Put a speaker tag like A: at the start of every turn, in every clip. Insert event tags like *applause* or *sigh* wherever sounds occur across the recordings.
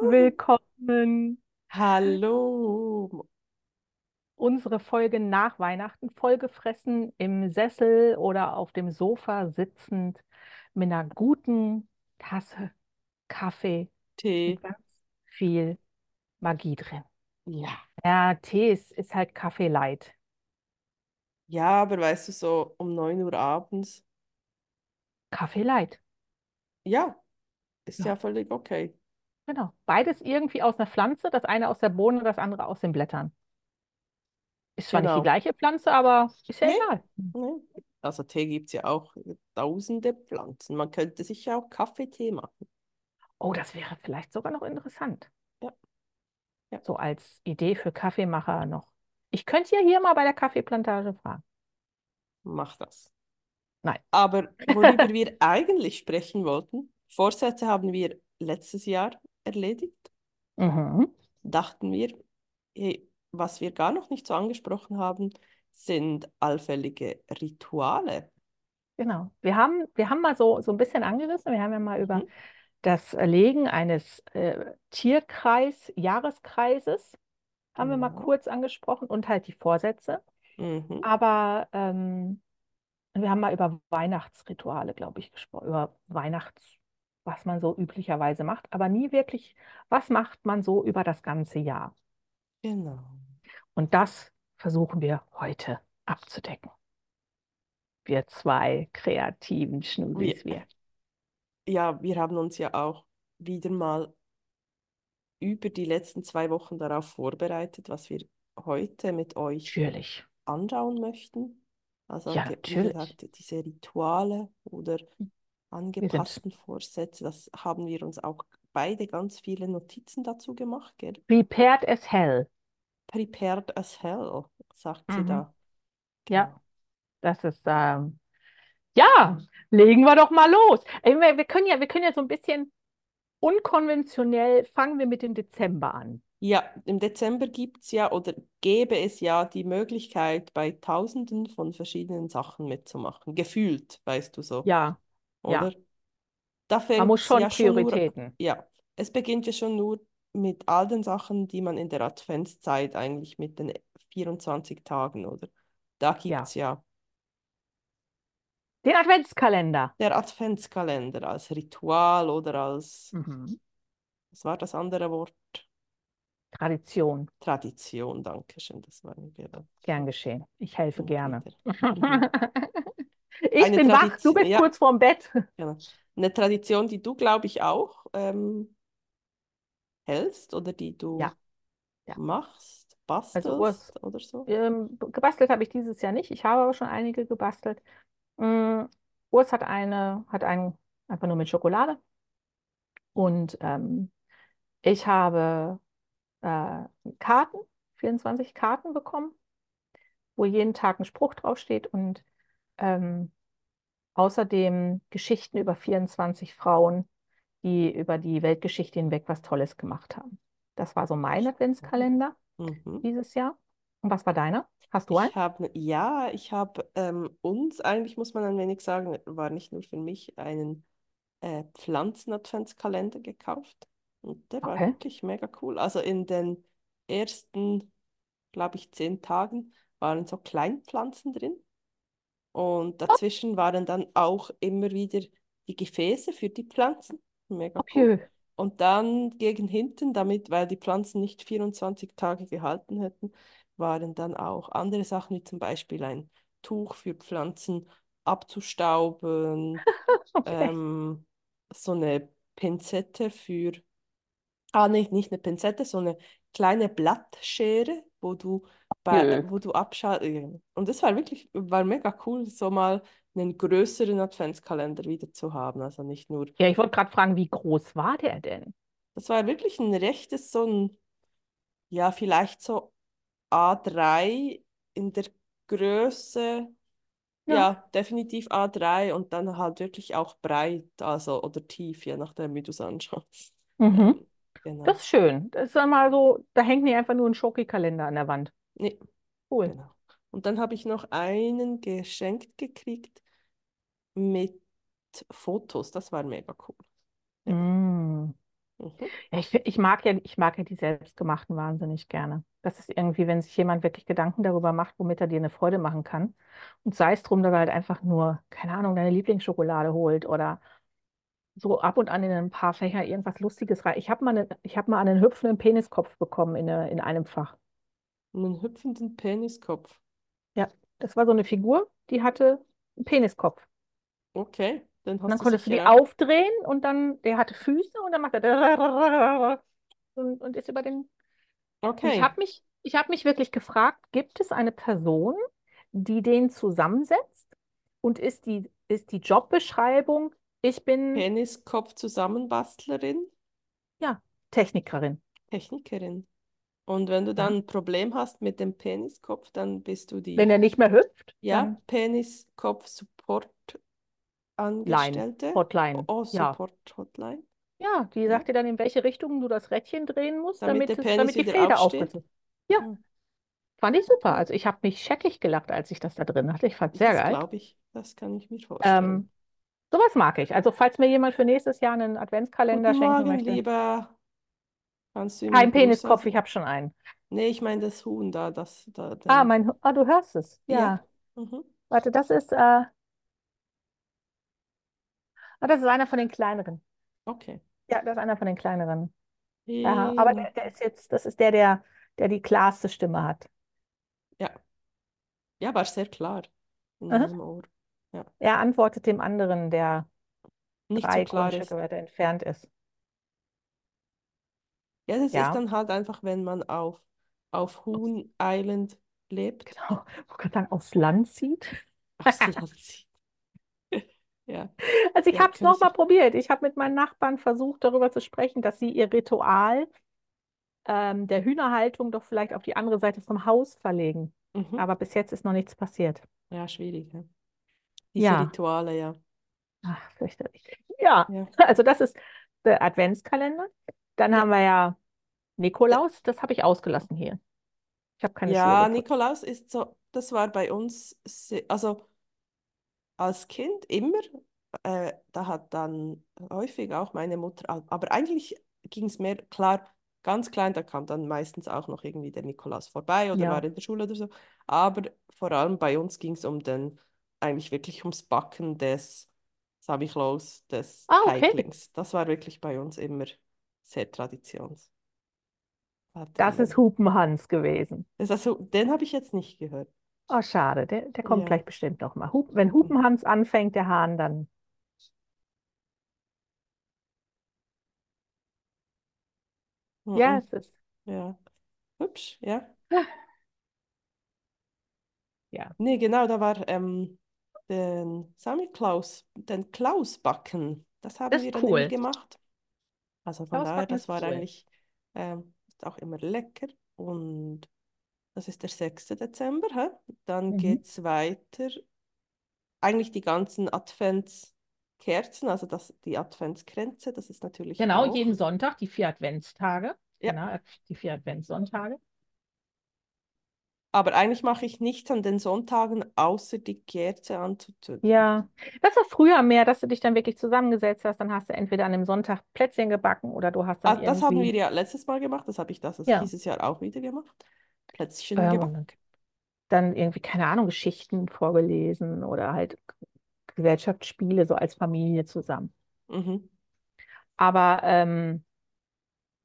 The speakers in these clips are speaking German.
A: Willkommen.
B: Hallo.
A: Unsere Folge nach Weihnachten, vollgefressen im Sessel oder auf dem Sofa sitzend mit einer guten Tasse Kaffee
B: Tee.
A: mit ganz viel Magie drin.
B: Ja.
A: Ja, Tee ist, ist halt Kaffee light.
B: Ja, aber weißt du, so um 9 Uhr abends,
A: Kaffee light.
B: ja, ist ja
A: Ja,
B: völlig okay.
A: Genau. Beides irgendwie aus einer Pflanze, das eine aus der Bohne, das andere aus den Blättern. Ist zwar nicht die
B: Genau.
A: gleiche Pflanze, aber ist ja
B: Nee,
A: egal.
B: nee. Also Tee gibt es ja auch tausende Pflanzen. Man könnte sich ja auch Kaffeetee machen.
A: Oh, das wäre vielleicht sogar noch interessant.
B: Ja, ja,
A: So als Idee für Kaffeemacher noch. Ich könnte ja hier mal bei der Kaffeeplantage fragen.
B: mach das.
A: Nein.
B: Aber worüber *laughs* wir eigentlich sprechen wollten, Vorsätze haben wir letztes Jahr erledigt.
A: Mhm.
B: Dachten wir, hey, was wir gar noch nicht so angesprochen haben, sind allfällige Rituale.
A: Genau. Wir haben, wir haben mal so, so ein bisschen angerissen. Wir haben ja mal über
B: Mhm.
A: das Legen eines äh, Tierkreis, Jahreskreises, haben wir mal
B: Genau.
A: kurz angesprochen und halt die Vorsätze.
B: Mhm.
A: Aber ähm, wir haben mal über Weihnachtsrituale, glaube ich, gesprochen, über Weihnachts, was man so üblicherweise macht, aber nie wirklich, was macht man so über das ganze Jahr.
B: Genau.
A: Und das versuchen wir heute abzudecken. Wir zwei kreativen
B: Wir,
A: Schnusis, wir.
B: ja, wir haben uns ja auch wieder mal über die letzten zwei Wochen darauf vorbereitet, was wir heute mit euch
A: Natürlich.
B: anschauen möchten. Also
A: Ja, natürlich.
B: gesagt, diese Rituale oder
A: sind,
B: angepassten Vorsätze, das haben wir uns auch beide ganz viele Notizen dazu gemacht, gell?
A: prepared as hell.
B: Prepared as hell, sagt sie
A: Mhm.
B: da.
A: Ja,
B: Genau.
A: das ist, ähm, ja, legen wir doch mal los. Ey, Wir, wir können ja, wir können ja so ein bisschen unkonventionell, fangen wir mit dem Dezember an.
B: Ja, im Dezember gibt es ja oder gäbe es ja die Möglichkeit, bei Tausenden von verschiedenen Sachen mitzumachen. Gefühlt, weißt du so,
A: Ja,
B: oder?
A: ja,
B: Da
A: man
B: fängt
A: muss
B: es
A: schon
B: ja schon nur,
A: Prioritäten.
B: ja, es beginnt ja schon nur mit all den Sachen, die man in der Adventszeit eigentlich mit den 24 Tagen, oder? Da gibt
A: Ja,
B: es ja
A: den Adventskalender.
B: der Adventskalender als Ritual oder als,
A: Mhm.
B: was war das andere Wort?
A: Tradition.
B: Tradition, danke schön, das war mir gerade
A: Gern geschehen. Ich helfe gerne. *laughs*
B: Mhm.
A: Ich
B: Eine
A: bin wach, du
B: Tradition,
A: bist
B: ja,
A: kurz vorm Bett. *laughs*
B: genau. Eine Tradition, die du, glaube ich, auch ähm, hältst oder die du
A: Ja, ja.
B: machst,
A: Also Urs,
B: bastelst oder so.
A: ähm, gebastelt habe ich dieses Jahr nicht. Ich habe aber schon einige gebastelt. Mm, Urs hat eine, hat einen einfach nur mit Schokolade. Und ähm, ich habe äh, Karten, 24 Karten bekommen, wo jeden Tag ein Spruch draufsteht und ähm, außerdem Geschichten über 24 Frauen, die über die Weltgeschichte hinweg was Tolles gemacht haben. Das war so mein Adventskalender
B: Mhm.
A: dieses Jahr. Und was war deiner? Hast du einen?
B: Ich habe, ja, ich habe ähm, uns, eigentlich muss man ein wenig sagen, war nicht nur für mich, einen äh, Pflanzen-Adventskalender gekauft. Und der war
A: Okay.
B: wirklich mega cool. Also in den ersten, glaube ich, zehn Tagen waren so Kleinpflanzen drin. Und dazwischen waren dann auch immer wieder die Gefäße für die Pflanzen. Mega
A: Oh
B: cool. Und dann gegen hinten, damit, weil die Pflanzen nicht 24 Tage gehalten hätten, waren dann auch andere Sachen, wie zum Beispiel ein Tuch für Pflanzen abzustauben, *laughs*
A: Okay.
B: ähm, so eine Pinzette für Ah, nicht, nicht eine Pinzette, so eine kleine Blattschere, wo du bei,
A: Jö.
B: wo du abschaltest. Und das war wirklich, war mega cool, so mal einen größeren Adventskalender wieder zu haben. Also nicht nur,
A: Ja, ich wollte gerade fragen, wie groß war der denn?
B: das war wirklich ein rechtes, so ein, ja, vielleicht so A3 in der Größe,
A: Ja.
B: ja, definitiv A3 und dann halt wirklich auch breit, also oder tief, je nachdem, wie du es anschaust.
A: Mhm.
B: Ähm,
A: Das
B: genau.
A: ist schön. Das ist dann mal so, da hängt nicht einfach nur ein Schoki-Kalender an der Wand.
B: Nee,
A: Cool.
B: genau. Und dann habe ich noch einen geschenkt gekriegt mit Fotos. Das war mega cool. Ja.
A: Mm.
B: Mhm.
A: Ja, ich, ich mag ja, ich mag ja die selbstgemachten wahnsinnig gerne. Das ist irgendwie, wenn sich jemand wirklich Gedanken darüber macht, womit er dir eine Freude machen kann. Und sei es drum, dass er halt einfach nur, keine Ahnung, deine Lieblingsschokolade holt oder so ab und an in ein paar Fächer irgendwas Lustiges rein. Ich habe mal, eine, ich hab mal einen hüpfenden Peniskopf bekommen in, eine, in einem Fach.
B: Einen hüpfenden Peniskopf.
A: Ja, das war so eine Figur, die hatte einen Peniskopf.
B: Okay,
A: Und dann
B: hast du
A: konntest du die aufdrehen und dann, der hatte Füße und dann macht er *laughs* und, und ist über den. Und ich
B: Okay,
A: habe mich, ich habe mich wirklich gefragt, gibt es eine Person, die den zusammensetzt und ist die, ist die Jobbeschreibung, ich bin,
B: Peniskopf Zusammenbastlerin,
A: ja, Technikerin.
B: Technikerin. Und wenn du dann ein Problem hast mit dem Peniskopf, dann bist du
A: Wenn
B: die,
A: er nicht mehr hüpft,
B: ja,
A: dann
B: Peniskopf Support
A: Line,
B: Angestellte. Oh,
A: Hotline.
B: oh,
A: Ja.
B: Support Hotline.
A: Ja, die sagt dir dann, in welche Richtung du das Rädchen drehen musst,
B: Damit der
A: damit, es,
B: Penis
A: damit die Feder
B: aufsteht.
A: aufgezogen Ja,
B: Hm,
A: fand ich super. Also ich habe mich scheckig gelacht, als ich das da drin hatte. Ich fand es sehr
B: das
A: geil.
B: glaube ich. Das kann ich mir vorstellen.
A: Ähm, sowas mag ich. Also falls mir jemand für nächstes Jahr einen Adventskalender
B: Guten
A: schenken
B: Morgen,
A: möchte.
B: lieber. Kannst du ihm
A: Kein
B: Gruß
A: Peniskopf,
B: ausrichten?
A: ich habe schon einen.
B: Nee, ich meine das Huhn da, das da,
A: Ah,
B: den.
A: mein, Hu- ah, du hörst es.
B: Ja.
A: Ja.
B: Mhm.
A: Warte, das ist, äh, ah, das ist einer von den kleineren.
B: Okay.
A: Ja, das ist einer von den kleineren. Ja, aber
B: Ähm,
A: der, der ist jetzt, das ist der, der, der die klarste Stimme hat.
B: ja. Ja, war sehr klar in
A: Aha.
B: meinem Ohr. Ja.
A: Er antwortet dem anderen, der
B: Nicht so
A: drei
B: klar
A: Grundstücke
B: ist.
A: weiter entfernt ist.
B: Ja, das ist
A: Ja,
B: dann halt einfach, wenn man auf, auf Huhn Island lebt,
A: genau. Wollte gerade sagen, aufs Land zieht.
B: aufs *laughs* Land zieht. *laughs* Ja,
A: Also ich
B: ja,
A: habe es
B: kann
A: nochmal probiert. Ich habe mit meinen Nachbarn versucht, darüber zu sprechen, dass sie ihr Ritual ähm, der Hühnerhaltung doch vielleicht auf die andere Seite vom Haus verlegen.
B: Mhm.
A: Aber bis jetzt ist noch nichts passiert.
B: Ja, schwierig. Ja. Diese
A: Ja,
B: Rituale, ja.
A: ach, fürchterlich. Ja,
B: Ja. *laughs*
A: also das ist der Adventskalender. Dann
B: Ja.
A: haben wir ja Nikolaus, das habe ich ausgelassen hier. Ich habe keine
B: Ja,
A: gefunden.
B: Nikolaus ist so, das war bei uns, also als Kind immer, äh, da hat dann häufig auch meine Mutter, aber eigentlich ging es mehr, klar, ganz klein, da kam dann meistens auch noch irgendwie der Nikolaus vorbei oder war
A: Ja.
B: in der Schule oder so, aber vor allem bei uns ging es um den, eigentlich wirklich ums Backen des Samichlaus, des
A: Ah, okay.
B: Teiglings. Das war wirklich bei uns immer sehr Traditions.
A: Das ist
B: ähm,
A: Hupenhans gewesen.
B: das also, den habe ich jetzt nicht gehört.
A: Oh, schade. Der, der kommt
B: Ja.
A: gleich bestimmt noch mal. Hup, wenn. Hupenhans anfängt, der Hahn, dann. Ja,
B: Mhm.
A: es ist.
B: Ja, hübsch, ja. *laughs*
A: Ja,
B: Nee, genau, da war ähm, den Samichlaus, den Klaus backen. Das haben
A: das
B: wir dann
A: cool.
B: gemacht. Also von daher, das war
A: cool.
B: eigentlich ist auch immer lecker. Und das ist der 6. Dezember. Hä? Dann
A: Mhm.
B: geht es weiter. Eigentlich die ganzen Adventskerzen, also das, die Adventskränze, das ist natürlich
A: Genau,
B: auch.
A: jeden Sonntag die vier Adventstage.
B: Ja,
A: Genau, die vier Adventssonntage.
B: Aber eigentlich mache ich nichts an den Sonntagen, außer die Kerze anzuzünden.
A: Ja, das war früher mehr, dass du dich dann wirklich zusammengesetzt hast. Dann hast du entweder an dem Sonntag Plätzchen gebacken oder du hast
B: Ah,
A: dann
B: das haben wir
A: irgendwie.
B: ja letztes Mal gemacht, das habe ich das
A: Ja,
B: dieses Jahr auch wieder gemacht. Plätzchen
A: und
B: gebacken.
A: dann, dann irgendwie, keine Ahnung, Geschichten vorgelesen oder halt Gesellschaftsspiele so als Familie zusammen.
B: Mhm.
A: Aber ähm,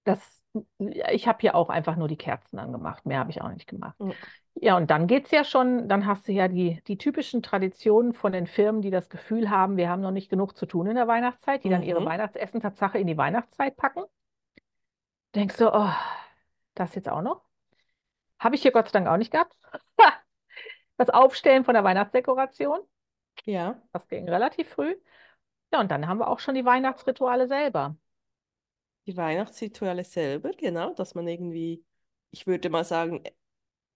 A: das, ich habe hier auch einfach nur die Kerzen angemacht. Mehr habe ich auch nicht gemacht.
B: Ja.
A: Ja, und dann geht es ja schon, dann hast du ja die, die typischen Traditionen von den Firmen, die das Gefühl haben, wir haben noch nicht genug zu tun in der Weihnachtszeit, die dann ihre
B: Mhm.
A: Weihnachtsessen Tatsache in die Weihnachtszeit packen. Denkst du, oh, das jetzt auch noch? Habe ich hier Gott sei Dank auch nicht gehabt. *laughs* Das Aufstellen von der Weihnachtsdekoration,
B: Ja,
A: das ging relativ früh. Ja, und dann haben wir auch schon die Weihnachtsrituale selber.
B: Die Weihnachtsrituale selber, genau, dass man irgendwie, ich würde mal sagen,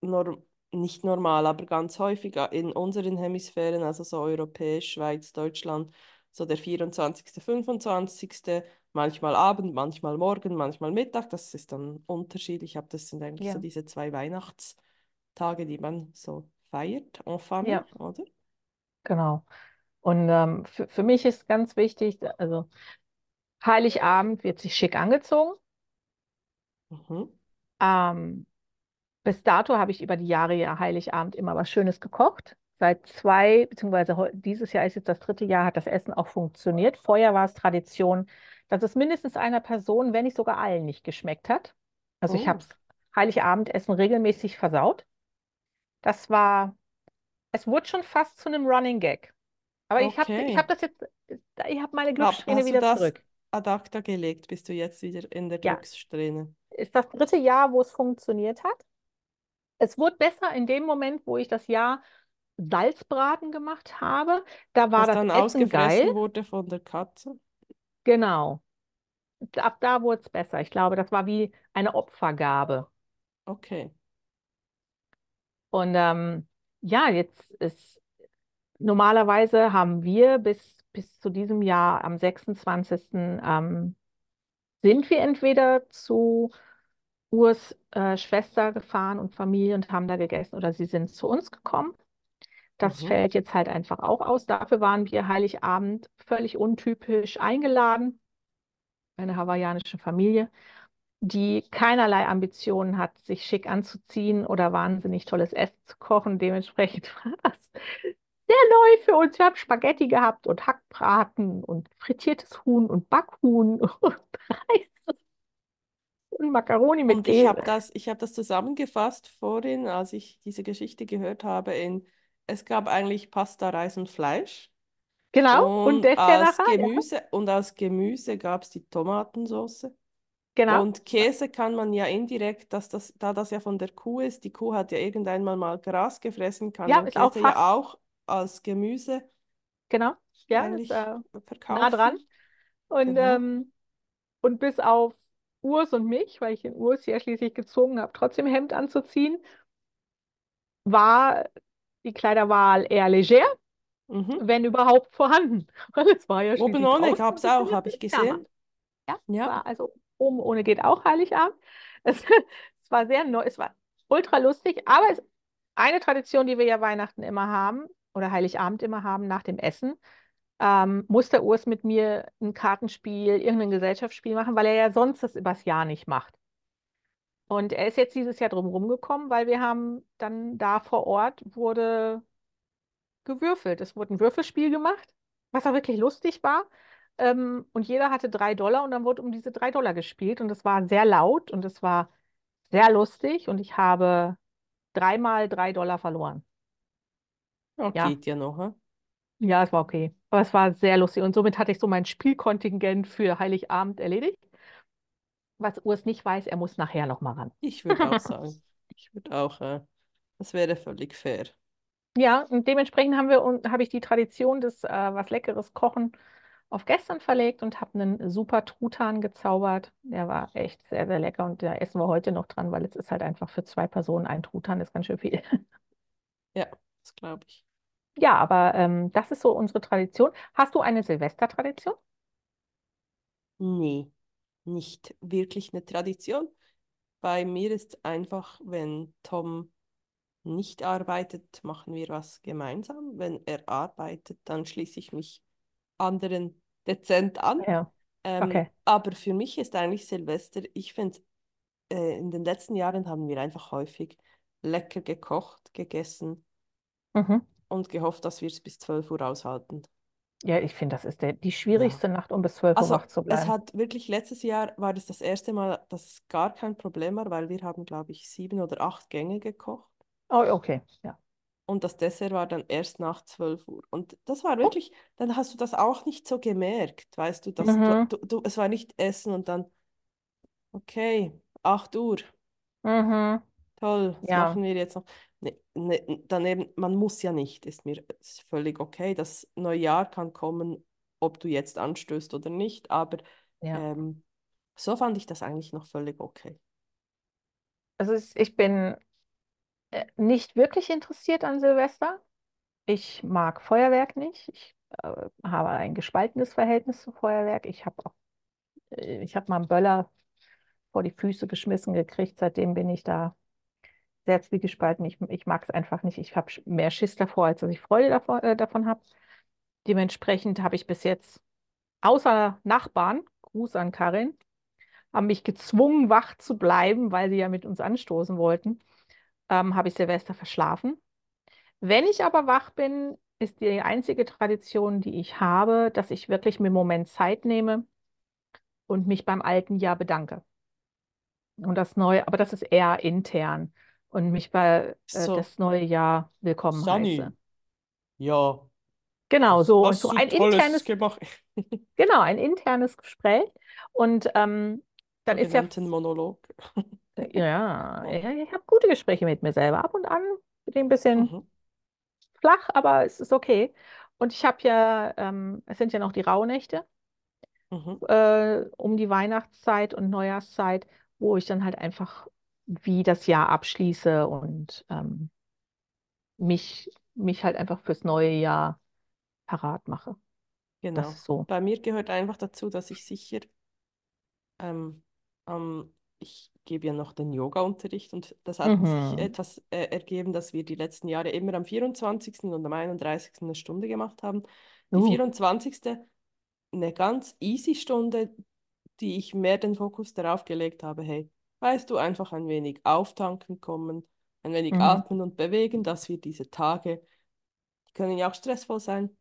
B: norm nicht normal, aber ganz häufig in unseren Hemisphären, also so europäisch, Schweiz, Deutschland, so der 24., 25., manchmal Abend, manchmal Morgen, manchmal Mittag, das ist dann unterschiedlich, aber das sind eigentlich so
A: Ja,
B: diese zwei Weihnachtstage, die man so feiert, en
A: ja,
B: famille, oder?
A: genau. Und ähm, für, für mich ist ganz wichtig, also Heiligabend wird sich schick angezogen.
B: Mhm.
A: Ähm, bis dato habe ich über die Jahre ja Heiligabend immer was Schönes gekocht. Seit zwei, beziehungsweise dieses Jahr ist jetzt das dritte Jahr, hat das Essen auch funktioniert. Vorher war es Tradition, dass es mindestens einer Person, wenn nicht sogar allen, nicht geschmeckt hat. Also ich habe
B: Oh,
A: Heiligabendessen regelmäßig versaut. Das war, es wurde schon fast zu einem Running Gag. Aber ich habe ich hab
B: okay.
A: das jetzt, ich habe meine Glückssträhne wieder
B: das
A: zurück.
B: Ad acta gelegt? Bist du jetzt wieder in der
A: Ja,
B: Glückssträhne?
A: ist das dritte Jahr, wo es funktioniert hat. Es wurde besser in dem Moment, wo ich das Jahr Salzbraten gemacht habe. Da war
B: Was
A: das
B: dann
A: Essen geil.
B: wurde von der Katze?
A: Genau. Ab da wurde es besser. Ich glaube, das war wie eine Opfergabe.
B: Okay.
A: Und ähm, ja, jetzt ist normalerweise haben wir bis, bis zu diesem Jahr am 26. Ähm, sind wir entweder zu Urs äh, Schwester gefahren und Familie und haben da gegessen oder sie sind zu uns gekommen. Das
B: Mhm.
A: fällt jetzt halt einfach auch aus. Dafür waren wir Heiligabend völlig untypisch eingeladen, eine hawaiianische Familie, die keinerlei Ambitionen hat, sich schick anzuziehen oder wahnsinnig tolles Essen zu kochen. Dementsprechend *laughs* war das sehr neu für uns. Wir haben Spaghetti gehabt und Hackbraten und frittiertes Huhn und Backhuhn *laughs* und Reis und Macaroni mit
B: Und ich habe
A: Käse.
B: das, ich habe das zusammengefasst vorhin, als ich diese Geschichte gehört habe, in es gab eigentlich Pasta, Reis und Fleisch.
A: Genau. Und
B: Und als
A: nachher? Ja,
B: Gemüse, und als Gemüse gab es die Tomatensauce.
A: genau.
B: Und Käse kann man ja indirekt, dass das, da das ja von der Kuh ist, die Kuh hat ja irgendeinmal mal Gras gefressen, kann
A: Ja,
B: man
A: ist auch
B: Käse ja auch als Gemüse
A: genau. Ja, ist äh, nah dran. Und
B: Genau.
A: ähm, Und bis auf Urs und mich, weil ich den Urs ja schließlich gezwungen habe, trotzdem Hemd anzuziehen, war die Kleiderwahl eher leger,
B: Mhm.
A: wenn überhaupt vorhanden. *laughs* Weil es war ja
B: Oben ohne gab es auch, habe ich gesehen.
A: Ja,
B: Ja.
A: war also oben ohne geht auch Heiligabend. *laughs* Es, es war sehr neu, es war ultra lustig, aber es eine Tradition, die wir ja Weihnachten immer haben oder Heiligabend immer haben nach dem Essen, ähm, muss der Urs mit mir ein Kartenspiel, irgendein Gesellschaftsspiel machen, weil er ja sonst das übers Jahr nicht macht. Und er ist jetzt dieses Jahr drum rumgekommen, weil wir haben dann da vor Ort wurde gewürfelt. Es wurde ein Würfelspiel gemacht, was auch wirklich lustig war. Ähm, und jeder hatte drei Dollar und dann wurde um diese drei Dollar gespielt. Und es war sehr laut und es war sehr lustig. Und ich habe dreimal drei Dollar verloren.
B: Ja,
A: Ja,
B: geht ja noch. hä?
A: ja, es war okay. Aber es war sehr lustig. Und somit hatte ich so mein Spielkontingent für Heiligabend erledigt. Was Urs nicht weiß, er muss nachher noch mal ran.
B: Ich würde auch *laughs* sagen, ich würde auch, äh, das wäre völlig fair.
A: Ja, und dementsprechend haben wir und habe ich die Tradition des äh, was Leckeres Kochen auf gestern verlegt und habe einen super Truthahn gezaubert. Der war echt sehr, sehr lecker und da essen wir heute noch dran, weil es ist halt einfach für zwei Personen ein Truthahn, ist ganz schön viel.
B: Ja, das glaube ich.
A: Ja, aber ähm, das ist so unsere Tradition. Hast du eine Silvestertradition?
B: Nee, nicht wirklich eine Tradition. Bei mir ist einfach, wenn Tom nicht arbeitet, machen wir was gemeinsam. Wenn er arbeitet, dann schließe ich mich anderen dezent an.
A: Ja,
B: Ähm,
A: okay.
B: aber für mich ist eigentlich Silvester, ich finde, äh, in den letzten Jahren haben wir einfach häufig lecker gekocht, gegessen
A: Mhm.
B: Und gehofft, dass wir es bis 12 Uhr aushalten.
A: Ja, ich finde, das ist der, die
B: Ja.
A: schwierigste Nacht, um bis 12 Uhr
B: Also
A: wach zu
B: es
A: bleiben.
B: hat wirklich letztes Jahr war das das erste Mal, dass es gar kein Problem war, weil wir haben, glaube ich, sieben oder acht Gänge gekocht.
A: Oh, okay, ja.
B: Und das Dessert war dann erst nach 12 Uhr. Und das war
A: Oh.
B: wirklich, dann hast du das auch nicht so gemerkt, weißt du, dass du,
A: Mhm.
B: du, du es war nicht Essen und dann, okay, 8 Uhr,
A: Mhm.
B: toll, was
A: Ja,
B: machen wir jetzt noch? Nee, nee, daneben, man muss ja nicht, ist mir ist völlig okay. Das Neujahr kann kommen, ob du jetzt anstößt oder nicht, aber
A: ja.
B: ähm, so fand ich das eigentlich noch völlig okay.
A: Also ich bin äh, nicht wirklich interessiert an Silvester. Ich mag Feuerwerk nicht. Ich äh, habe ein gespaltenes Verhältnis zu Feuerwerk. Ich habe auch, äh, ich habe mal einen Böller vor die Füße geschmissen gekriegt. Seitdem bin ich da sehr zwiegespalten. Ich, ich mag es einfach nicht. Ich habe mehr Schiss davor, als dass ich Freude davon, äh, davon habe. Dementsprechend habe ich bis jetzt außer Nachbarn Gruß an Karin, haben mich gezwungen, wach zu bleiben, weil sie ja mit uns anstoßen wollten. Ähm, habe ich Silvester verschlafen. Wenn ich aber wach bin, ist die einzige Tradition, die ich habe, dass ich wirklich mir einen Moment Zeit nehme und mich beim alten Jahr bedanke. Und das neue, aber das ist eher intern und mich bei äh,
B: So,
A: das neue Jahr willkommen
B: Sunny,
A: heiße.
B: ja,
A: Genau, so, so ein
B: Tolles
A: internes,
B: gemacht? *laughs*
A: genau, ein internes Gespräch. Und ähm, dann ist ja,
B: Monolog. *laughs*
A: ja, ja, ich habe gute Gespräche mit mir selber. Ab und an bin ich ein bisschen
B: Mhm,
A: flach, aber es ist okay. Und ich habe ja, ähm, es sind ja noch die Rauhnächte
B: mhm,
A: äh, um die Weihnachtszeit und Neujahrszeit, wo ich dann halt einfach wie das Jahr abschließe und ähm, mich, mich halt einfach fürs neue Jahr parat mache.
B: Genau.
A: so.
B: Bei mir gehört einfach dazu, dass ich sicher Ähm, ähm, ich gebe ja noch den Yoga-Unterricht und das hat sich
A: Mhm.
B: etwas äh, ergeben, dass wir die letzten Jahre immer am 24. und am 31. eine Stunde gemacht haben. Die
A: Uh,
B: 24. eine ganz easy Stunde, die ich mehr den Fokus darauf gelegt habe, hey, weißt du, einfach ein wenig auftanken kommen, ein wenig
A: mhm.
B: atmen und bewegen, dass wir diese Tage, die können ja auch stressvoll sein.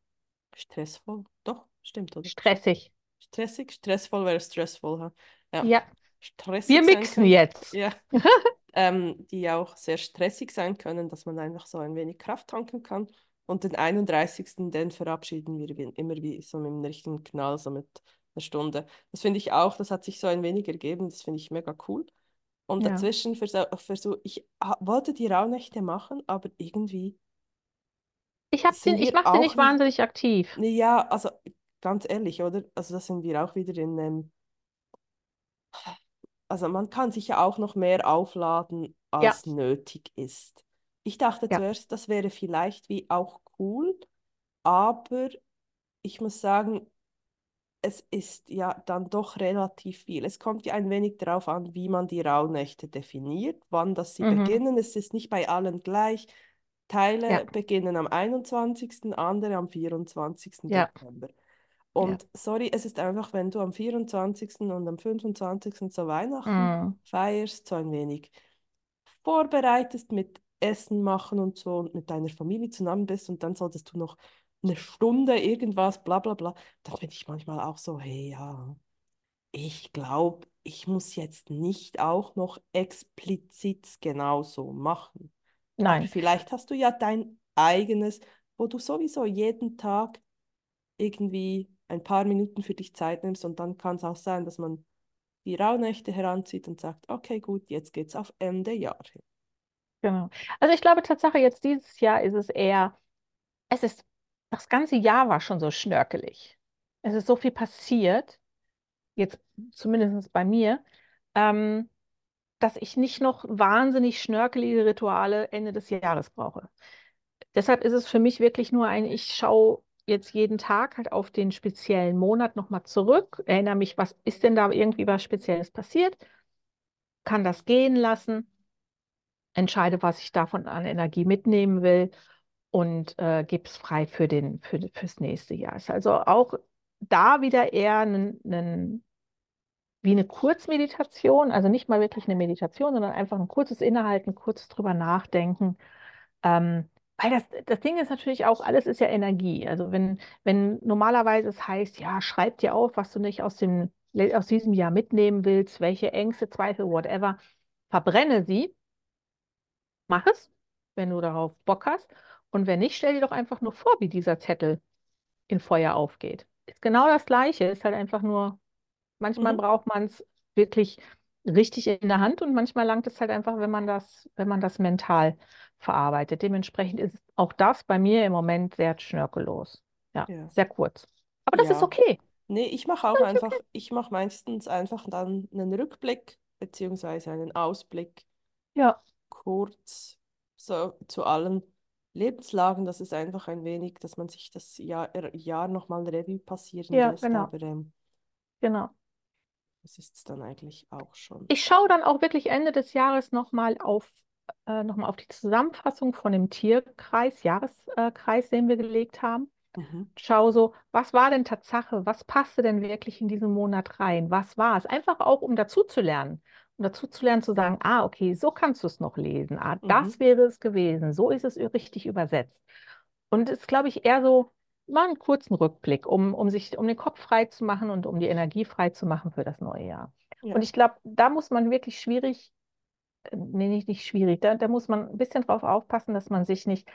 B: Stressvoll? Doch, stimmt, oder?
A: Stressig.
B: Stressig, stressvoll wäre stressvoll. Ja,
A: Ja, wir
B: stressig sein
A: mixen jetzt.
B: Ja, *laughs* ähm, die auch sehr stressig sein können, dass man einfach so ein wenig Kraft tanken kann. Und den 31. den verabschieden wir immer wie so mit einem richtigen Knall, so mit einer Stunde. Das finde ich auch, das hat sich so ein wenig ergeben, das finde ich mega cool. Und
A: Ja.
B: dazwischen versuche versuch, ich wollte die Rauhnächte machen, aber irgendwie
A: Ich ich mache sie nicht wahnsinnig aktiv.
B: ja, also ganz ehrlich, oder? Also da sind wir auch wieder in einem Also man kann sich ja auch noch mehr aufladen,
A: Ja,
B: als nötig ist. Ich dachte
A: ja.
B: zuerst, das wäre vielleicht wie auch cool, aber ich muss sagen, es ist ja dann doch relativ viel. Es kommt ja ein wenig darauf an, wie man die Rauhnächte definiert, wann das sie
A: Mhm.
B: beginnen. Es ist nicht bei allen gleich.
A: Ja,
B: Teile beginnen am 21., andere am 24.
A: ja,
B: Dezember.
A: ja.
B: Und sorry, es ist einfach, wenn du am 24. und am 25. so Weihnachten
A: Mhm.
B: feierst, so ein wenig vorbereitest mit Essen machen und so und mit deiner Familie zusammen bist und dann solltest du noch eine Stunde irgendwas, bla bla bla, dann bin ich manchmal auch so, hey, ja, ich glaube, ich muss jetzt nicht auch noch explizit genauso machen. Aber
A: Nein,
B: vielleicht hast du ja dein eigenes, wo du sowieso jeden Tag irgendwie ein paar Minuten für dich Zeit nimmst und dann kann es auch sein, dass man die Rauhnächte heranzieht und sagt, okay, gut, jetzt geht's auf Ende Jahr hin.
A: Genau. Also ich glaube Tatsache, jetzt dieses Jahr ist es eher, es ist, das ganze Jahr war schon so schnörkelig. Es ist so viel passiert, jetzt zumindest bei mir, ähm, dass ich nicht noch wahnsinnig schnörkelige Rituale Ende des Jahres brauche. Deshalb ist es für mich wirklich nur ein, ich schaue jetzt jeden Tag halt auf den speziellen Monat nochmal zurück, erinnere mich, was ist denn da irgendwie was Spezielles passiert, kann das gehen lassen, entscheide, was ich davon an Energie mitnehmen will und äh, gebe es frei für den, für, fürs nächste Jahr. Ist also auch da wieder eher ein, ein, wie eine Kurzmeditation, also nicht mal wirklich eine Meditation, sondern einfach ein kurzes Innehalten, kurz drüber nachdenken Ähm, weil das, das Ding ist natürlich auch, alles ist ja Energie. Also wenn, wenn normalerweise es heißt, ja, schreib dir auf, was du nicht aus dem, aus diesem Jahr mitnehmen willst, welche Ängste, Zweifel, whatever, verbrenne sie, mach es, wenn du darauf Bock hast. Und wenn nicht, stell dir doch einfach nur vor, wie dieser Zettel in Feuer aufgeht. Ist genau das Gleiche, ist halt einfach nur, manchmal
B: Mhm.
A: braucht man es wirklich richtig in der Hand und manchmal langt es halt einfach, wenn man das, wenn man das mental verarbeitet. Dementsprechend ist auch das bei mir im Moment sehr schnörkellos. Ja,
B: Ja.
A: sehr kurz. Aber das ist
B: Ja.
A: okay.
B: Nee, ich mache auch einfach, ich mache meistens einfach dann einen Rückblick beziehungsweise einen Ausblick
A: Ja,
B: kurz so zu allen Lebenslagen. Das ist einfach ein wenig, dass man sich das Jahr, äh, Jahr nochmal Revue passieren
A: ja,
B: lässt,
A: genau,
B: aber ähm,
A: genau.
B: das ist es dann eigentlich auch schon.
A: Ich schaue dann auch wirklich Ende des Jahres nochmal auf, äh, noch mal auf die Zusammenfassung von dem Tierkreis, Jahreskreis, den wir gelegt haben.
B: Mhm.
A: Schau so, was war denn Tatsache? Was passte denn wirklich in diesen Monat rein? Was war es? Einfach auch, um dazu zu lernen. Um dazu zu lernen, zu sagen, ah, okay, so kannst du es noch lesen. Ah, das
B: Mhm.
A: wäre es gewesen. So ist es richtig übersetzt. Und es ist, glaube ich, eher so, mal einen kurzen Rückblick, um, um sich, um den Kopf frei zu machen und um die Energie frei zu machen für das neue Jahr. Und
B: Ja.
A: ich glaube, da muss man wirklich schwierig, äh, nee, nicht, nicht schwierig, da, da muss man ein bisschen drauf aufpassen, dass man sich nicht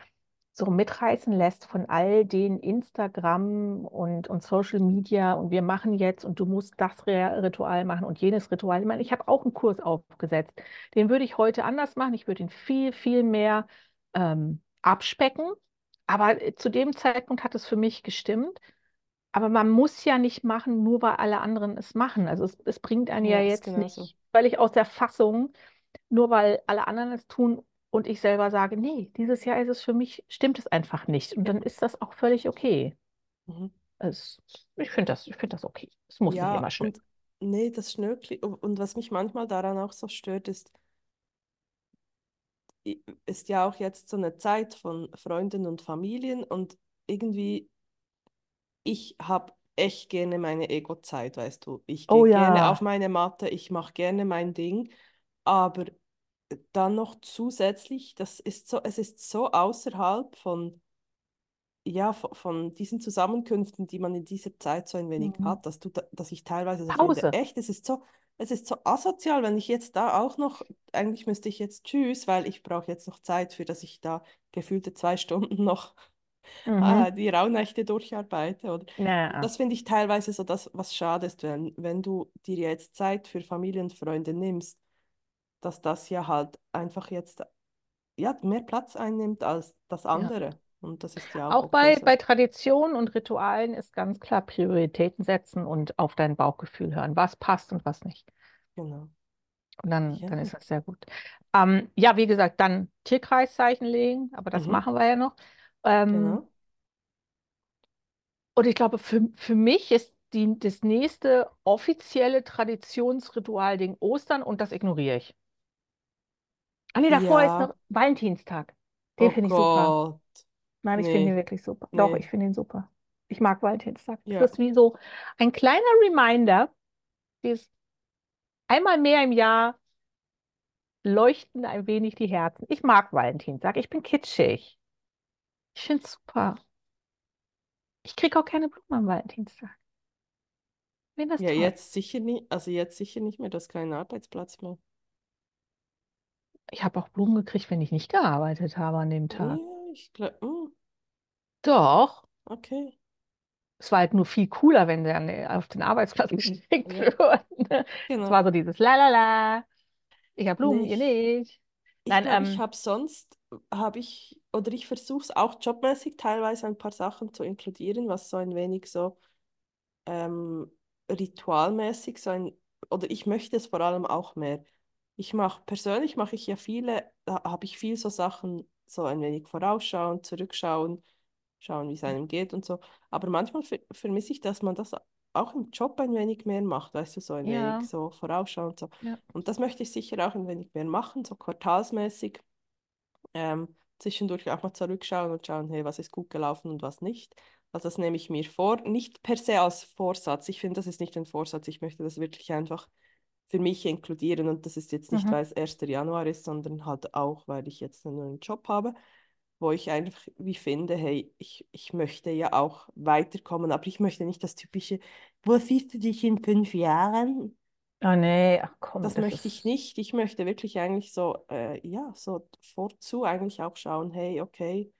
A: so mitreißen lässt von all den Instagram und, und Social Media und wir machen jetzt und du musst das Ritual machen und jenes Ritual. Ich meine, ich habe auch einen Kurs aufgesetzt. Den würde ich heute anders machen. Ich würde ihn viel, viel mehr ähm, abspecken. Aber äh, zu dem Zeitpunkt hat es für mich gestimmt. Aber man muss ja nicht machen, nur weil alle anderen es machen. Also es, es bringt einen ja
B: Ja,
A: jetzt
B: genauso.
A: nicht völlig aus der Fassung, nur weil alle anderen es tun und ich selber sage, nee, dieses Jahr ist es für mich, stimmt es einfach nicht. Und
B: Ja.
A: dann ist das auch völlig okay.
B: Mhm.
A: Es, ich finde das, ich finde das okay. Es muss nicht immer
B: Ja,
A: schön.
B: und nee, das Schnörkli und und was mich manchmal daran auch so stört, ist, ist ja auch jetzt so eine Zeit von Freunden und Familien und irgendwie, ich habe echt gerne meine Ego-Zeit, weißt du. Ich
A: Oh
B: gehe gerne auf
A: ja.
B: meine Matte, ich mache gerne mein Ding, aber dann noch zusätzlich, das ist so, es ist so außerhalb von ja, von, von diesen Zusammenkünften, die man in dieser Zeit so ein wenig
A: Mhm.
B: hat, dass du, da, dass ich teilweise so finde, echt, es ist so, es ist so asozial, wenn ich jetzt da auch noch, eigentlich müsste ich jetzt tschüss, weil ich brauche jetzt noch Zeit, für dass ich da gefühlte zwei Stunden noch *laughs*
A: Mhm.
B: äh, die Rauhnächte durcharbeite. Oder,
A: Ja,
B: das finde ich teilweise so das, was schade ist, wenn, wenn du dir jetzt Zeit für Familie und Freunde nimmst, dass das ja halt einfach jetzt ja, mehr Platz einnimmt als das
A: ja.
B: andere. Und das ist ja auch
A: Auch bei,
B: so.
A: bei Traditionen und Ritualen ist ganz klar Prioritäten setzen und auf dein Bauchgefühl hören, was passt und was nicht.
B: Genau.
A: Und dann,
B: Ja.
A: dann ist das sehr gut. Ähm, ja, wie gesagt, dann Tierkreiszeichen legen, aber das
B: Mhm.
A: machen wir ja noch. Ähm,
B: Genau.
A: und ich glaube, für, für mich ist die, das nächste offizielle Traditionsritual Ding Ostern und das ignoriere ich. Ah nee, davor ist noch. Valentinstag. Den
B: Oh
A: finde ich super.
B: Gott.
A: Nein, ich finde ihn
B: Nee.
A: wirklich super. Doch, ich finde ihn super. Ich mag Valentinstag. Das
B: Ja.
A: ist wie so ein kleiner Reminder, dieses einmal mehr im Jahr leuchten ein wenig die Herzen. Ich mag Valentinstag. Ich bin kitschig. Ich finde es super. Ich kriege auch keine Blumen am Valentinstag. Ich finde das
B: Ja,
A: toll.
B: jetzt sicher nicht. Also jetzt sicher nicht mehr. Du hast keinen Arbeitsplatz mehr.
A: Ich habe auch Blumen gekriegt, wenn ich nicht gearbeitet habe an dem
B: Ja,
A: Tag.
B: ich glaube.
A: Doch.
B: okay.
A: Es war halt nur viel cooler, wenn an den- auf den Arbeitsplatz geschickt
B: Ja,
A: wird. Es war
B: genau.
A: so dieses Lalala. Ich habe Blumen, ihr
B: ich,
A: nicht.
B: ich
A: Nein,
B: glaube, ich
A: ähm,
B: habe sonst, habe ich, oder ich versuche es auch jobmäßig teilweise ein paar Sachen zu inkludieren, was so ein wenig so ähm, ritualmäßig sein, oder ich möchte es vor allem auch mehr. Ich mache, persönlich mache ich ja viele, da habe ich viel so Sachen, so ein wenig vorausschauen, zurückschauen, schauen, wie es einem geht und so. Aber manchmal ver vermisse ich, dass man das auch im Job ein wenig mehr macht, weißt du, so ein wenig
A: ja,
B: so vorausschauen und so.
A: ja.
B: Und das möchte ich sicher auch ein wenig mehr machen, so quartalsmäßig ähm, zwischendurch auch mal zurückschauen und schauen, hey, was ist gut gelaufen und was nicht. Also das nehme ich mir vor, nicht per se als Vorsatz. Ich finde, das ist nicht ein Vorsatz. Ich möchte das wirklich einfach für mich inkludieren und das ist jetzt nicht,
A: Mhm.
B: weil es 1. Januar ist, sondern halt auch, weil ich jetzt einen neuen Job habe, wo ich einfach wie finde, hey, ich, ich möchte ja auch weiterkommen, aber ich möchte nicht das typische, wo siehst du dich in fünf Jahren?
A: Oh nee, ach komm,
B: Das
A: das
B: möchte ich
A: ist,
B: nicht. Ich möchte wirklich eigentlich so, äh, ja, so vorzu eigentlich auch schauen, hey, okay,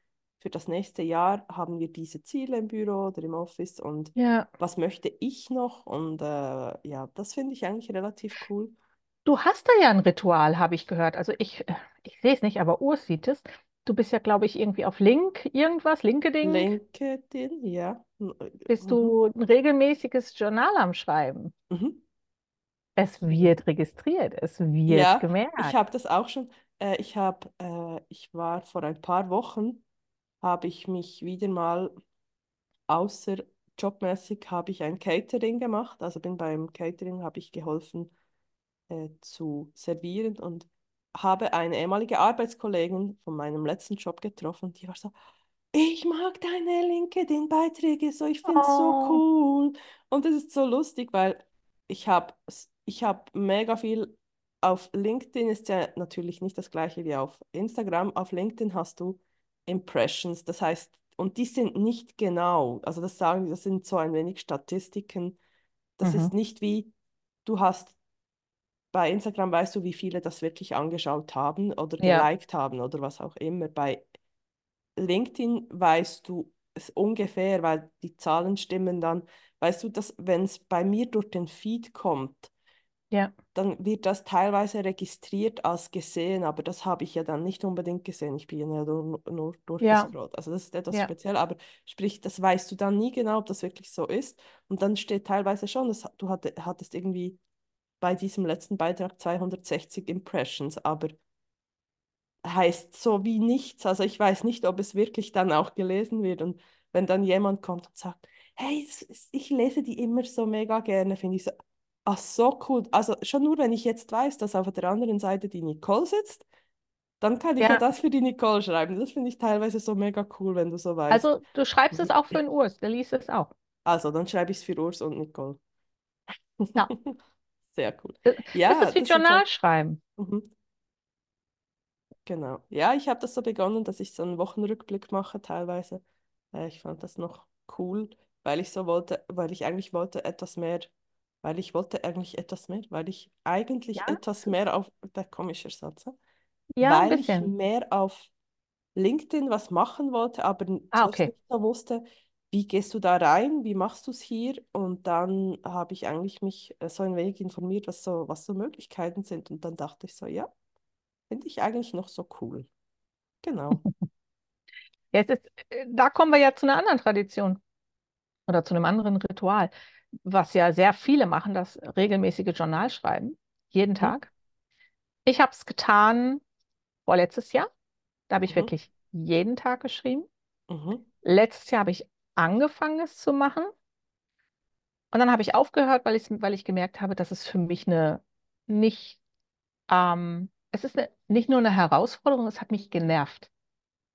B: für das nächste Jahr haben wir diese Ziele im Büro oder im Office und
A: ja.
B: was möchte ich noch? Und äh, ja, das finde ich eigentlich relativ cool.
A: Du hast da ja ein Ritual, habe ich gehört. Also ich, äh, ich sehe es nicht, aber Urs sieht es. Du bist ja, glaube ich, irgendwie auf Link, irgendwas, LinkedIn.
B: LinkedIn, ja. Äh,
A: Bist
B: Mhm.
A: du ein regelmäßiges Journal am Schreiben?
B: Mhm.
A: Es wird registriert, es wird
B: ja ich
A: gemerkt.
B: habe das auch schon. Äh, ich habe, äh, ich war vor ein paar Wochen, habe ich mich wieder mal außer jobmäßig habe ich ein Catering gemacht. Also bin beim Catering, habe ich geholfen äh, zu servieren und habe eine ehemalige Arbeitskollegin von meinem letzten Job getroffen. Die war so, ich mag deine LinkedIn-Beiträge so, ich finde es so
A: Oh.
B: cool. Und es ist so lustig, weil ich habe ich hab mega viel auf LinkedIn ist ja natürlich nicht das gleiche wie auf Instagram. Auf LinkedIn hast du Impressions, das heißt, und die sind nicht genau, also das sagen, das sind so ein wenig Statistiken. Das ist
A: Mhm.
B: nicht wie, du hast bei Instagram weißt du, wie viele das wirklich angeschaut haben oder
A: Ja,
B: geliked haben oder was auch immer. Bei LinkedIn weißt du es ungefähr, weil die Zahlen stimmen dann. Weißt du, dass wenn es bei mir durch den Feed kommt,
A: ja,
B: dann wird das teilweise registriert als gesehen, aber das habe ich ja dann nicht unbedingt gesehen. Ich bin ja nur, nur
A: ja,
B: durchgescrollt. Also das ist etwas
A: ja,
B: speziell, aber sprich, das weißt du dann nie genau, ob das wirklich so ist. Und dann steht teilweise schon, dass du hatte, hattest irgendwie bei diesem letzten Beitrag 260 Impressions, aber heißt so wie nichts. Also ich weiß nicht, ob es wirklich dann auch gelesen wird. Und wenn dann jemand kommt und sagt, hey, ich lese die immer so mega gerne, finde ich so, ach so cool. Also schon nur, wenn ich jetzt weiß, dass auf der anderen Seite die Nicole sitzt, dann kann ich ja
A: ja.
B: das für die Nicole schreiben. Das finde ich teilweise so mega cool, wenn du so weißt.
A: Also du schreibst es
B: Mhm.
A: auch für den Urs, der liest es auch.
B: Also, dann schreibe ich es für Urs und Nicole.
A: Ja. *laughs*
B: Sehr cool.
A: Das das
B: Ja,
A: ist wie
B: das sind so.
A: Journalschreiben.
B: Mhm. Genau. Ja, ich habe das so begonnen, dass ich so einen Wochenrückblick mache teilweise. Äh, ich fand das noch cool, weil ich so wollte, weil ich eigentlich wollte etwas mehr, weil ich wollte eigentlich etwas mehr, weil ich eigentlich
A: Ja,
B: etwas mehr auf, der komische Satz, ja? weil ich mehr auf LinkedIn was machen wollte, aber
A: Ah, okay.
B: nicht so wusste, wie gehst du da rein, wie machst du es hier? Und dann habe ich eigentlich mich äh, so ein wenig informiert, was so, was so Möglichkeiten sind. Und dann dachte ich so, ja, finde ich eigentlich noch so cool. Genau. *laughs*
A: Jetzt ist, äh, da kommen wir ja zu einer anderen Tradition oder zu einem anderen Ritual, was ja sehr viele machen, das regelmäßige Journalschreiben, jeden
B: Mhm.
A: Tag. Ich habe es getan vorletztes Jahr. Da habe ich
B: Mhm.
A: wirklich jeden Tag geschrieben.
B: Mhm.
A: Letztes Jahr habe ich angefangen, es zu machen. Und dann habe ich aufgehört, weil ich, weil ich gemerkt habe, dass es für mich eine nicht, ähm, es ist eine, nicht nur eine Herausforderung, es hat mich genervt.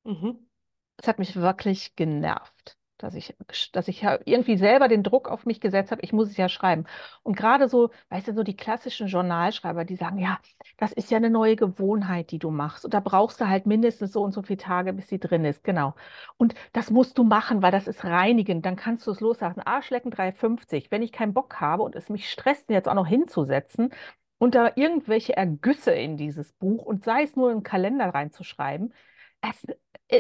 B: Mhm.
A: Es hat mich wirklich genervt, dass ich, dass ich ja irgendwie selber den Druck auf mich gesetzt habe, ich muss es ja schreiben. Und gerade so, weißt du, so die klassischen Journalschreiber, die sagen, ja, das ist ja eine neue Gewohnheit, die du machst. Und da brauchst du halt mindestens so und so viele Tage, bis sie drin ist. Genau. Und das musst du machen, weil das ist reinigend. Dann kannst du es loslassen. Arschlecken 3,50. Wenn ich keinen Bock habe und es mich stresst, jetzt auch noch hinzusetzen und da irgendwelche Ergüsse in dieses Buch und sei es nur den Kalender reinzuschreiben, es,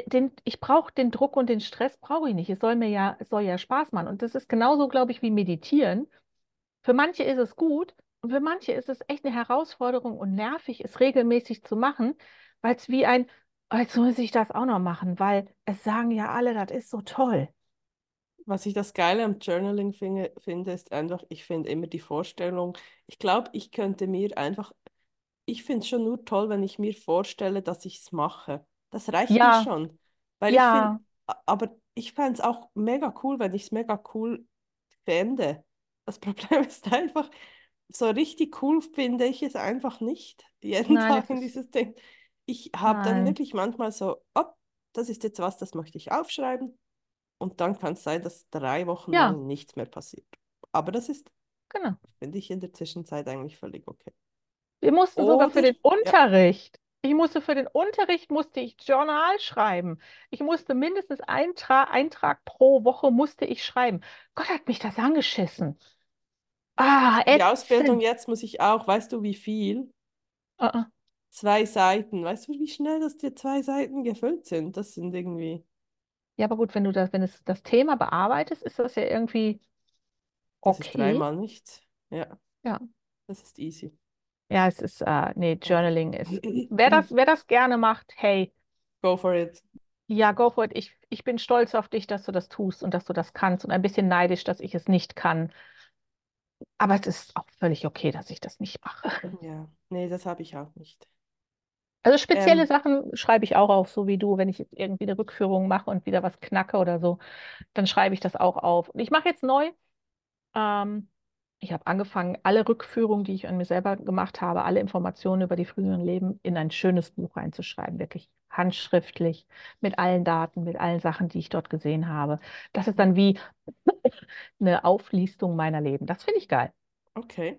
A: den, ich brauche den Druck und den Stress brauche ich nicht. Es soll mir ja, es soll ja Spaß machen. Und das ist genauso, glaube ich, wie Meditieren. Für manche ist es gut und für manche ist es echt eine Herausforderung und nervig, es regelmäßig zu machen, weil es wie ein, "Oh, jetzt muss ich das auch noch machen, weil es sagen ja alle, das ist so toll.
B: Was ich das Geile am Journaling finde, finde, ist einfach, ich finde immer die Vorstellung, ich glaube, ich könnte mir einfach, ich finde es schon nur toll, wenn ich mir vorstelle, dass ich es mache. Das reicht mir
A: Ja,
B: schon. Weil ich finde,
A: ja,
B: aber ich fände es auch mega cool, wenn ich es mega cool fände. Das *laughs* Problem ist einfach, so richtig cool finde ich es einfach nicht, jeden
A: nein,
B: Tag in dieses Ding. Ich habe dann wirklich manchmal so, oh, das ist jetzt was, das möchte ich aufschreiben. Und dann kann es sein, dass drei Wochen
A: ja,
B: lang nichts mehr passiert. Aber das ist,
A: genau.
B: finde ich, in der Zwischenzeit eigentlich völlig okay.
A: Wir mussten sogar für
B: Oder,
A: den
B: ja,
A: Unterricht. Ich musste für den Unterricht musste ich Journal schreiben. Ich musste mindestens einen Tra Eintrag pro Woche musste ich schreiben. Gott hat mich das angeschissen. Ah,
B: die Ausbildung jetzt muss ich auch, weißt du, wie viel?
A: Ah, ah.
B: Zwei Seiten. Weißt du, wie schnell das die zwei Seiten gefüllt sind? Das sind irgendwie,
A: Ja, aber gut, wenn du das, wenn es das Thema bearbeitest, ist das ja irgendwie
B: das ist
A: okay.
B: dreimal nichts. Ja,
A: Ja.
B: das ist easy.
A: Ja, es ist, äh, nee. Journaling ist. Wer das, wer das gerne macht, hey,
B: Go for it.
A: ja, go for it. Ich, ich bin stolz auf dich, dass du das tust und dass du das kannst und ein bisschen neidisch, dass ich es nicht kann. Aber es ist auch völlig okay, dass ich das nicht mache. *laughs*
B: Ja, nee, das habe ich auch nicht.
A: Also spezielle
B: Ähm,
A: Sachen schreibe ich auch auf, so wie du, wenn ich jetzt irgendwie eine Rückführung mache und wieder was knacke oder so, dann schreibe ich das auch auf. Und ich mache jetzt neu, ähm, ich habe angefangen, alle Rückführungen, die ich an mir selber gemacht habe, alle Informationen über die früheren Leben in ein schönes Buch reinzuschreiben, wirklich. handschriftlich, mit allen Daten, mit allen Sachen, die ich dort gesehen habe. Das ist dann wie *laughs* eine Auflistung meiner Leben. Das finde ich geil.
B: Okay.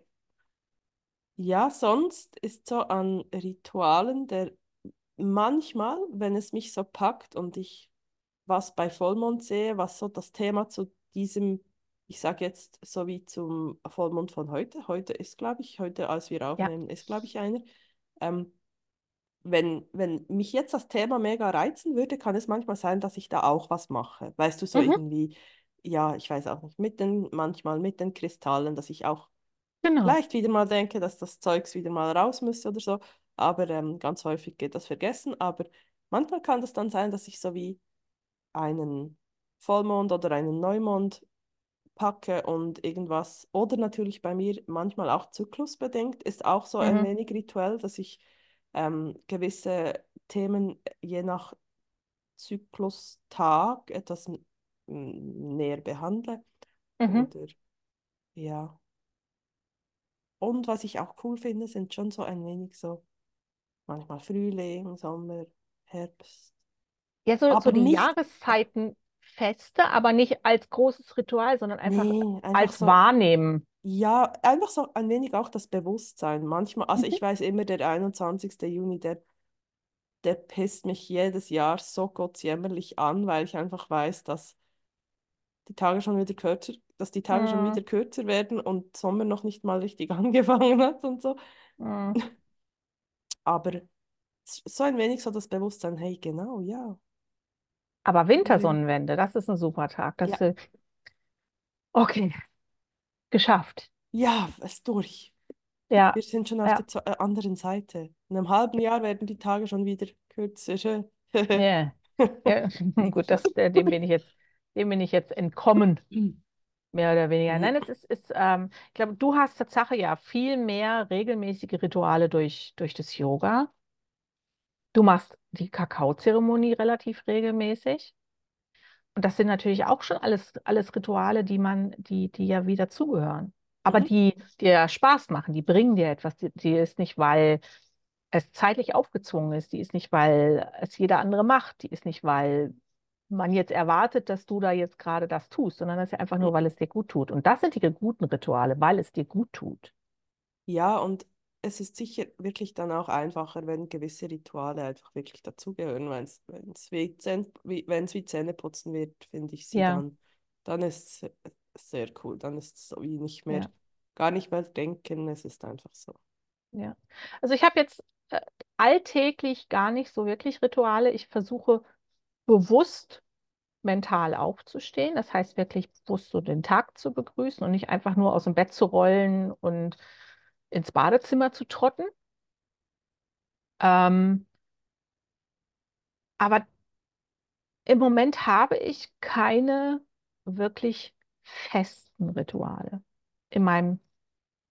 B: Ja, sonst ist so an Ritualen der manchmal, wenn es mich so packt und ich was bei Vollmond sehe, was so das Thema zu diesem, ich sage jetzt so wie zum Vollmond von heute, heute ist, glaube ich, heute, als wir
A: Ja.
B: aufnehmen, ist, glaube ich, einer. Ähm, wenn, wenn mich jetzt das Thema mega reizen würde, kann es manchmal sein, dass ich da auch was mache. Weißt du, so
A: Mhm,
B: irgendwie, ja, ich weiß auch nicht, mit den, manchmal mit den Kristallen, dass ich auch
A: genau.
B: vielleicht wieder mal denke, dass das Zeugs wieder mal raus müsste oder so. Aber ähm, ganz häufig geht das vergessen. Aber manchmal kann das dann sein, dass ich so wie einen Vollmond oder einen Neumond packe und irgendwas. Oder natürlich bei mir manchmal auch zyklusbedingt, ist auch so ein
A: Mhm,
B: wenig rituell, dass ich ähm, gewisse Themen je nach Zyklustag etwas näher behandle.
A: mhm.
B: Oder ja. Und was ich auch cool finde, sind schon so ein wenig so manchmal Frühling, Sommer, Herbst.
A: Ja, so, so die
B: nicht,
A: Jahreszeitenfeste, aber nicht als großes Ritual, sondern einfach
B: nee, einfach
A: als
B: so,
A: Wahrnehmen.
B: ja, einfach so ein wenig auch das Bewusstsein. Manchmal, also
A: Mhm.
B: ich weiß immer, der 21. Juni, der, der pisst mich jedes Jahr so gottsjämmerlich an, weil ich einfach weiß, dass die Tage schon wieder kürzer, dass die Tage schon
A: Mm,
B: wieder kürzer werden und Sommer noch nicht mal richtig *laughs* angefangen hat und so.
A: mm.
B: Aber so ein wenig so das Bewusstsein, hey, genau, ja.
A: Aber. Wintersonnenwende, das ist ein super Tag. Das
B: Ja,
A: ist, okay, geschafft.
B: ja, es ist durch.
A: Ja,
B: Wir sind schon auf
A: ja,
B: der äh, anderen Seite. In einem halben Jahr werden die Tage schon wieder kürzer.
A: yeah. Ja. *laughs* *laughs* Gut, das, äh, dem bin ich jetzt, dem bin ich jetzt entkommen, mehr oder weniger. Nein, es ist, ist ähm, ich glaube, du hast Tatsache ja viel mehr regelmäßige Rituale durch, durch das Yoga. Du machst die Kakaozeremonie relativ regelmäßig. Und das sind natürlich auch schon alles, alles Rituale, die man, die, die ja wieder zugehören. Aber
B: Mhm.
A: die dir ja Spaß machen, die bringen dir etwas. Die, die ist nicht, weil es zeitlich aufgezwungen ist. Die ist nicht, weil es jeder andere macht. Die ist nicht, weil man jetzt erwartet, dass du da jetzt gerade das tust, sondern das ist ja einfach nur, weil es dir gut tut. Und das sind die guten Rituale, weil es dir gut tut.
B: Ja, und es ist sicher wirklich dann auch einfacher, wenn gewisse Rituale einfach wirklich dazugehören. Wenn es wie, Zähn- wie, wie Zähneputzen wird, finde ich sie
A: Ja,
B: dann, dann ist es sehr cool. Dann ist es so wie nicht mehr,
A: ja,
B: gar nicht mehr denken, es ist einfach so.
A: ja. Also ich habe jetzt äh, alltäglich gar nicht so wirklich Rituale. Ich versuche bewusst mental aufzustehen. Das heißt wirklich bewusst so den Tag zu begrüßen und nicht einfach nur aus dem Bett zu rollen und ins Badezimmer zu trotten. Ähm, aber im Moment habe ich keine wirklich festen Rituale in meinem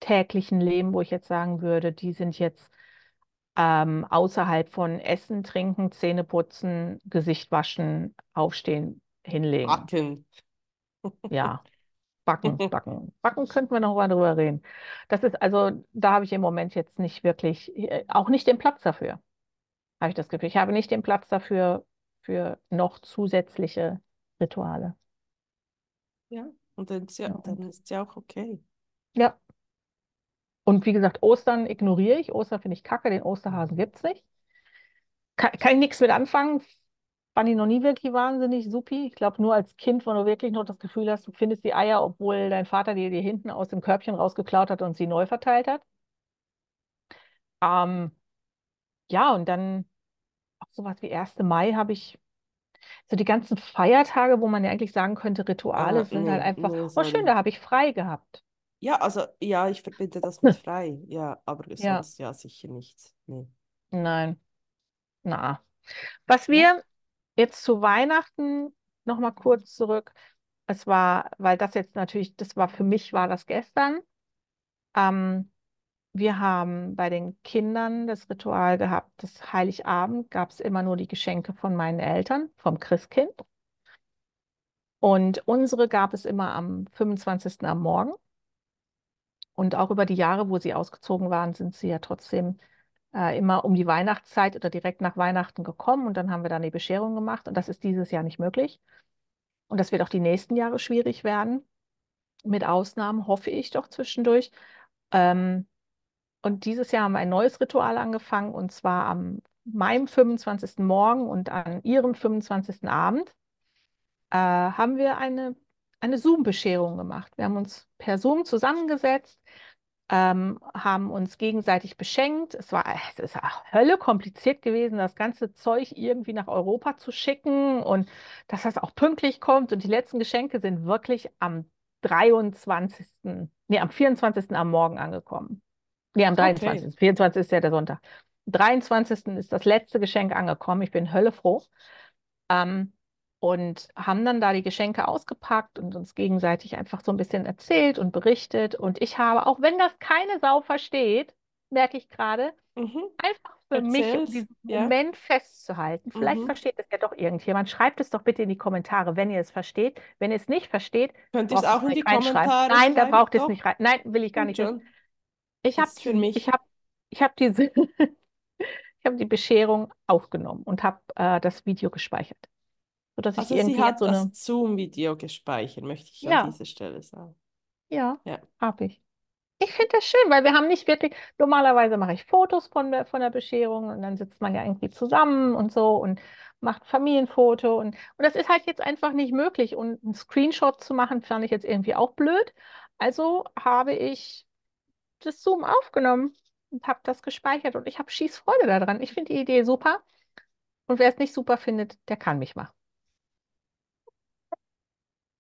A: täglichen Leben, wo ich jetzt sagen würde, die sind jetzt ähm, außerhalb von Essen, Trinken, Zähne putzen, Gesicht waschen, aufstehen, hinlegen.
B: Backen.
A: Ja. *laughs* Backen, *laughs* backen. Backen könnten wir noch mal drüber reden. Das ist also, da habe ich im Moment jetzt nicht wirklich, äh, auch nicht den Platz dafür, habe ich das Gefühl. Ich habe nicht den Platz dafür für noch zusätzliche Rituale.
B: Ja, und dann ist ja, dann ist es ja auch okay.
A: ja. Und wie gesagt, Ostern ignoriere ich. Ostern finde ich kacke, den Osterhasen gibt es nicht. Kann, kann ich nichts mit anfangen. Fand ich noch nie wirklich wahnsinnig supi. Ich glaube, nur als Kind, wo du wirklich noch das Gefühl hast, du findest die Eier, obwohl dein Vater die dir hinten aus dem Körbchen rausgeklaut hat und sie neu verteilt hat. Ähm, ja, und dann auch sowas wie 1. Mai habe ich, so die ganzen Feiertage, wo man ja eigentlich sagen könnte, Rituale
B: Ah,
A: sind halt
B: nee,
A: einfach,
B: nee,
A: oh schön, da habe ich frei gehabt.
B: Ja, also ja, ich verbinde das mit *laughs* frei. Ja, aber
A: Ja,
B: sonst ja sicher nichts. Nee.
A: nein, na. Was wir jetzt zu Weihnachten noch mal kurz zurück, es war, weil das jetzt natürlich, das war für mich, war das gestern. Ähm, wir haben bei den Kindern das Ritual gehabt, das Heiligabend gab es immer nur die Geschenke von meinen Eltern, vom Christkind. Und unsere gab es immer am 25. am Morgen. Und auch über die Jahre, wo sie ausgezogen waren, sind sie ja trotzdem äh, immer um die Weihnachtszeit oder direkt nach Weihnachten gekommen und dann haben wir dann die Bescherung gemacht und das ist dieses Jahr nicht möglich. Und das wird auch die nächsten Jahre schwierig werden. Mit Ausnahmen hoffe ich doch zwischendurch. Ähm, und dieses Jahr haben wir ein neues Ritual angefangen und zwar am meinem 25. Morgen und an ihrem 25. Abend äh, haben wir eine, eine Zoom-Bescherung gemacht. Wir haben uns per Zoom zusammengesetzt, ähm, haben uns gegenseitig beschenkt. Es war, es ist Hölle kompliziert gewesen, das ganze Zeug irgendwie nach Europa zu schicken und dass das auch pünktlich kommt. Und die letzten Geschenke sind wirklich am 23., nee, am 24. am Morgen angekommen. Nee, am 23.
B: Okay.
A: 24. ist ja der Sonntag. Am 23. ist das letzte Geschenk angekommen. Ich bin höllefroh. Ähm, und haben dann da die Geschenke ausgepackt und uns gegenseitig einfach so ein bisschen erzählt und berichtet. Und ich habe, auch wenn das keine Sau versteht, merke ich gerade,
B: Mhm.
A: einfach für mich, um
B: Erzähl's.
A: diesen
B: Ja.
A: Moment festzuhalten. Vielleicht
B: Mhm.
A: versteht es ja doch irgendjemand. Schreibt es doch bitte in die Kommentare, wenn ihr es versteht. Wenn ihr es nicht versteht,
B: Könnt ihr es auch
A: es
B: in die. Kommentare
A: Nein, da braucht es nicht rein. Nein, will ich gar nicht. Ich habe
B: ist für mich.
A: ich hab, ich hab diese, *laughs* ich hab die Bescherung aufgenommen und habe äh, das Video gespeichert, sodass ich
B: Also sie
A: irgendwie jetzt
B: hat
A: so eine,
B: das Zoom-Video gespeichert, möchte ich an
A: ja,
B: dieser Stelle sagen.
A: ja,
B: Ja.
A: habe ich. Ich finde das schön, weil wir haben nicht wirklich, normalerweise mache ich Fotos von der, von der Bescherung und dann sitzt man ja irgendwie zusammen und so und macht Familienfoto und, und das ist halt jetzt einfach nicht möglich und einen Screenshot zu machen, fand ich jetzt irgendwie auch blöd. Also habe ich das Zoom aufgenommen und habe das gespeichert und ich habe Schießfreude daran. Ich finde die Idee super und wer es nicht super findet, der kann mich machen.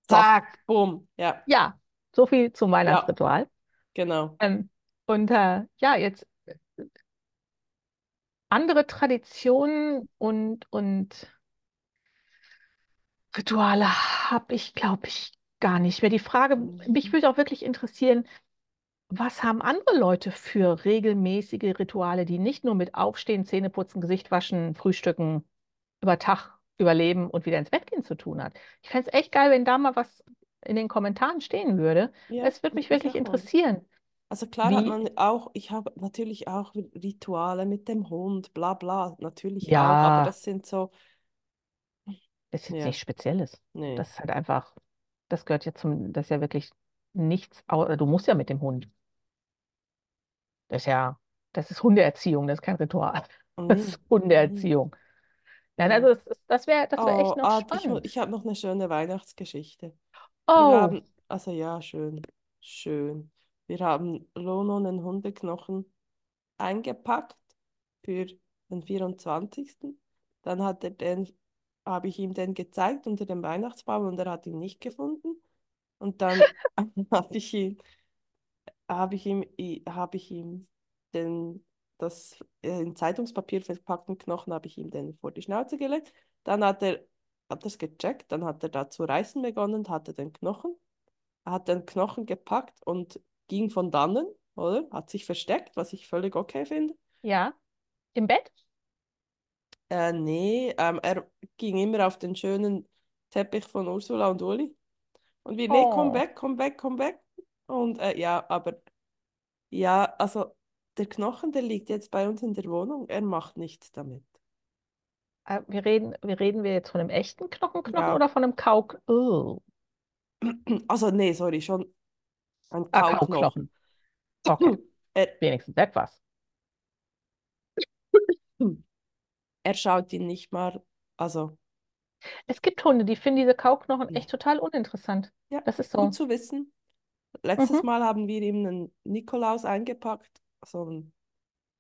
B: Zack, bumm. Ja,
A: ja, so viel zum
B: ja,
A: Weihnachtsritual.
B: genau.
A: Ähm, und äh, ja, jetzt andere Traditionen und, und Rituale habe ich, glaube ich, gar nicht mehr. Die Frage, mich
B: Mhm.
A: würde auch wirklich interessieren, was haben andere Leute für regelmäßige Rituale, die nicht nur mit Aufstehen, Zähneputzen, Gesicht waschen, Frühstücken, über Tag überleben und wieder ins Bett gehen zu tun hat? Ich fände es echt geil, wenn da mal was in den Kommentaren stehen würde.
B: Ja,
A: Es würde mich wirklich interessieren,
B: Also klar hat
A: wie,
B: man auch, ich habe natürlich auch Rituale mit dem Hund, bla bla, natürlich auch, aber
A: ja,
B: das sind so,
A: das ist jetzt
B: ja,
A: nichts Spezielles.
B: nee.
A: Das ist halt einfach, das gehört ja zum, das ist ja wirklich nichts, du musst ja mit dem Hund. Das ist ja, das ist Hundeerziehung, das ist kein Ritual.
B: Oh
A: Das ist. Hundeerziehung. Nein, also das, das wäre, das wäre echt
B: Oh,
A: noch
B: ah, ich, mu-
A: spannend.
B: ich habe noch eine schöne Weihnachtsgeschichte. Wir
A: Oh,
B: haben, also ja, schön, schön. Wir haben Lono einen Hundeknochen eingepackt für den 24. Dann hat er den, habe ich ihm den gezeigt unter dem Weihnachtsbaum und er hat ihn nicht gefunden. Und dann *laughs* *laughs* habe ich ihn, habe ich ihm, habe ich ihm den, das äh, in Zeitungspapier verpackten Knochen habe ich ihm den vor die Schnauze gelegt. Dann hat er, hat es gecheckt, dann hat er da zu reißen begonnen, hatte den Knochen. Er hat den Knochen gepackt und ging von dannen, oder? Hat sich versteckt, was ich völlig okay finde.
A: ja, im Bett?
B: Äh, nee, ähm, er ging immer auf den schönen Teppich von Ursula und Uli. Und wir, nee, komm
A: Oh,
B: weg, komm weg, komm weg. Und äh, ja, aber ja, also der Knochen, der liegt jetzt bei uns in der Wohnung. Er macht nichts damit.
A: äh, wir reden, wir reden wir jetzt von einem echten Knochenknochen
B: Ja,
A: oder von einem Kau... Oh, *clears throat*
B: also nee, sorry, schon ein
A: ah,
B: Kauknochen.
A: Kauknochen. Okay, *clears throat*
B: Er,
A: wenigstens etwas. *clears throat*
B: er schaut ihn nicht mal, also
A: Es gibt Hunde, die finden diese Kauknochen echt total uninteressant.
B: Ja,
A: Das ist
B: gut
A: so.
B: zu wissen. Letztes
A: Mhm.
B: Mal haben wir ihm einen Nikolaus eingepackt, so einen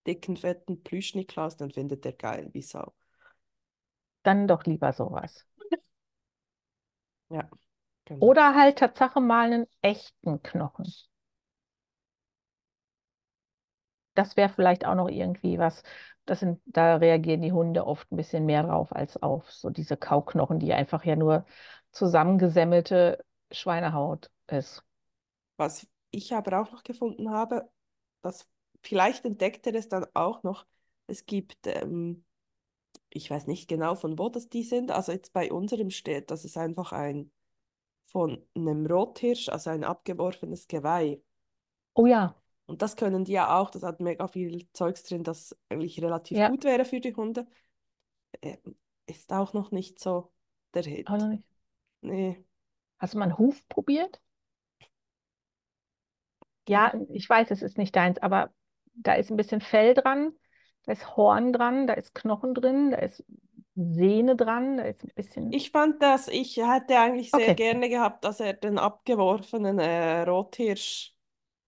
B: dicken, fetten Plüsch-Nikolaus, den findet er geil, wie Sau.
A: Dann doch lieber sowas. *laughs*
B: Ja, genau.
A: Oder halt Tatsache mal einen echten Knochen. Das wäre vielleicht auch noch irgendwie was. Das sind, da reagieren die Hunde oft ein bisschen mehr drauf als auf so diese Kauknochen, die einfach ja nur zusammengesemmelte Schweinehaut ist.
B: Was ich aber auch noch gefunden habe, das vielleicht entdeckt er es dann auch noch, es gibt, ähm, ich weiß nicht genau von wo das die sind, also jetzt bei unserem steht, das ist einfach ein von einem Rothirsch, also ein abgeworfenes Geweih.
A: Oh ja,
B: Und das können die ja auch, das hat mega viel Zeugs drin, das eigentlich relativ
A: Ja,
B: gut wäre für die Hunde. Ähm, Ist auch noch nicht so der
A: auch noch
B: Hit.
A: nicht.
B: Nee,
A: Hast du mal einen Huf probiert? Ja,
B: den,
A: ich weiß, es ist nicht deins, aber da ist ein bisschen Fell dran, da ist Horn dran, da ist Knochen drin, da ist Sehne dran, da ist ein bisschen.
B: ich fand das, ich hätte eigentlich sehr
A: Okay,
B: gerne gehabt, dass er den abgeworfenen äh, Rothirsch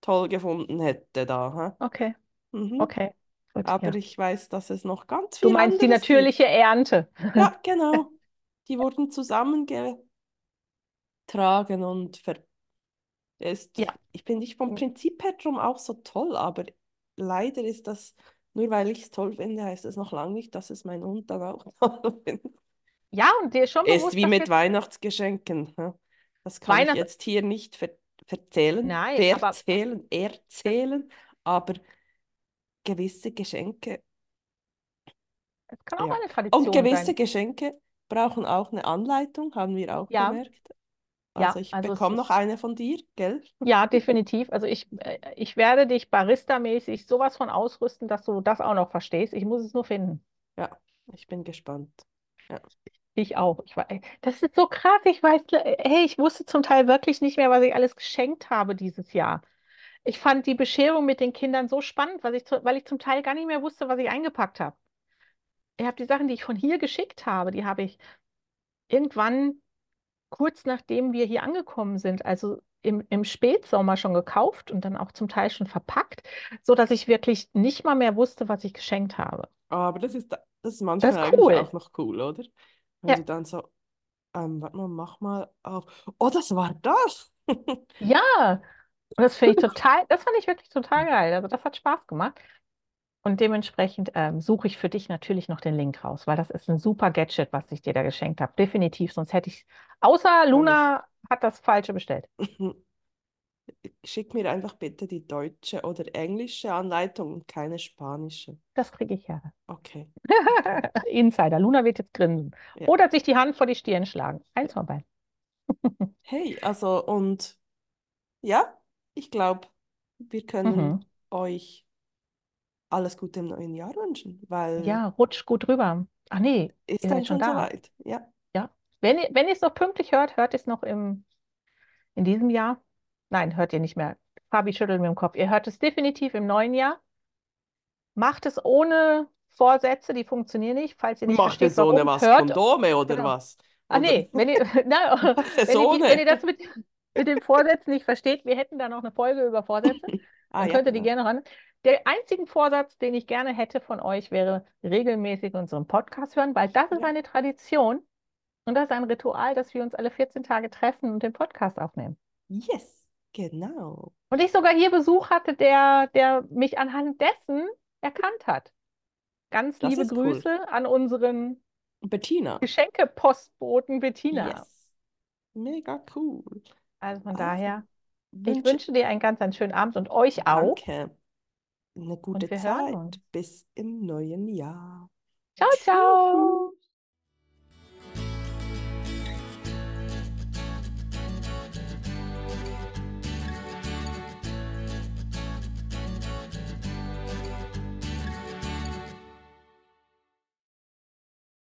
B: toll gefunden hätte da.
A: okay,
B: Hä? Mhm.
A: okay. Gut,
B: Aber
A: ja.
B: ich weiß, dass es noch ganz
A: Du
B: viel
A: meinst die
B: anderes gibt.
A: natürliche Ernte.
B: Ja, *laughs* genau. Die wurden zusammengetragen und ver ist,
A: Ja,
B: ich finde ich vom Prinzip her drum auch so toll, aber leider ist das, nur weil ich es toll finde, heißt es noch lange nicht, dass es mein Hund dann auch *laughs* toll findet.
A: ja, und dir ist schon
B: Ist
A: bewusst,
B: wie
A: dass
B: mit Weihnachtsgeschenken. hä? Das kann ich
A: Weihnachten.
B: jetzt hier nicht ver verzählen,
A: Nein, aber
B: verzählen, erzählen, aber gewisse Geschenke,
A: es kann auch
B: ja.
A: eine
B: Und
A: Tradition
B: gewisse
A: sein.
B: Geschenke brauchen auch eine Anleitung, haben wir auch
A: Ja,
B: bemerkt. Also
A: ja,
B: ich
A: also
B: bekomme noch eine von dir, gell?
A: ja, definitiv. Also ich, äh, ich werde dich barista-mäßig sowas von ausrüsten, dass du das auch noch verstehst. Ich muss es nur finden.
B: Ja, ich bin gespannt. Ja.
A: Ich auch. Ich war, das ist so krass. Ich weiß, hey, ich wusste zum Teil wirklich nicht mehr, was ich alles geschenkt habe dieses Jahr. Ich fand die Bescherung mit den Kindern so spannend, weil ich, weil ich zum Teil gar nicht mehr wusste, was ich eingepackt habe. Ich habe die Sachen, die ich von hier geschickt habe, die habe ich irgendwann kurz nachdem wir hier angekommen sind, also im, im Spätsommer schon gekauft und dann auch zum Teil schon verpackt, so dass ich wirklich nicht mal mehr wusste, was ich geschenkt habe.
B: Aber das ist, das ist
A: Das
B: manchmal
A: ist
B: eigentlich
A: cool.
B: auch noch cool, oder? Wenn
A: Ja,
B: du dann so, ähm, warte mal, mach mal auf. Oh, das war das.
A: ja. Das finde ich *laughs* total, das fand ich wirklich total geil. Also das hat Spaß gemacht. Und dementsprechend ähm, suche ich für dich natürlich noch den Link raus, weil das ist ein super Gadget, was ich dir da geschenkt habe. Definitiv, sonst hätte ich, außer. Luna hat das Falsche bestellt. *laughs*
B: Schick mir einfach bitte die deutsche oder englische Anleitung und keine spanische.
A: Das kriege ich ja.
B: Okay, okay. *laughs*
A: Insider. Luna wird jetzt grinsen.
B: Ja.
A: Oder sich die Hand vor die Stirn schlagen. Eins von beiden. *laughs*
B: Hey, also und ja, ich glaube, wir können
A: Mhm.
B: euch alles Gute im neuen Jahr wünschen, weil
A: Ja, rutscht gut rüber. Ach nee,
B: ist dann
A: schon
B: schon
A: da.
B: soweit. Ja,
A: Ja. Wenn ihr, wenn ihr es noch pünktlich hört, hört ihr es noch im, in diesem Jahr. Nein, hört ihr nicht mehr. Fabi schüttelt mit dem Kopf. Ihr hört es definitiv im neuen Jahr. Macht es ohne Vorsätze, die funktionieren nicht. Falls ihr nicht
B: macht
A: versteht,
B: so eine
A: warum,
B: was
A: hört.
B: Kondome oder
A: Genau.
B: was?
A: Ah nee, wenn ihr, *laughs* na, wenn ihr, wenn
B: ohne?
A: ihr das mit, mit den Vorsätzen nicht versteht, wir hätten da noch eine Folge über Vorsätze. *laughs*
B: Ah ja,
A: könnt ihr die
B: genau.
A: gerne ran. Der einzige Vorsatz, den ich gerne hätte von euch, wäre regelmäßig unseren Podcast hören, weil das ist
B: Ja.
A: eine Tradition und das ist ein Ritual, dass wir uns alle 14 Tage treffen und den Podcast aufnehmen.
B: Yes, genau.
A: Und ich sogar hier Besuch hatte, der, der mich anhand dessen erkannt hat. Ganz
B: Das
A: liebe
B: ist cool.
A: Grüße an unseren
B: Bettina.
A: Geschenkepostboten Bettina.
B: Yes. Mega cool.
A: Also von
B: Also,
A: daher, ich
B: wünsche
A: dir einen ganz, einen schönen Abend und euch auch.
B: danke. Eine gute Zeit. Bis im neuen Jahr.
A: Ciao, ciao.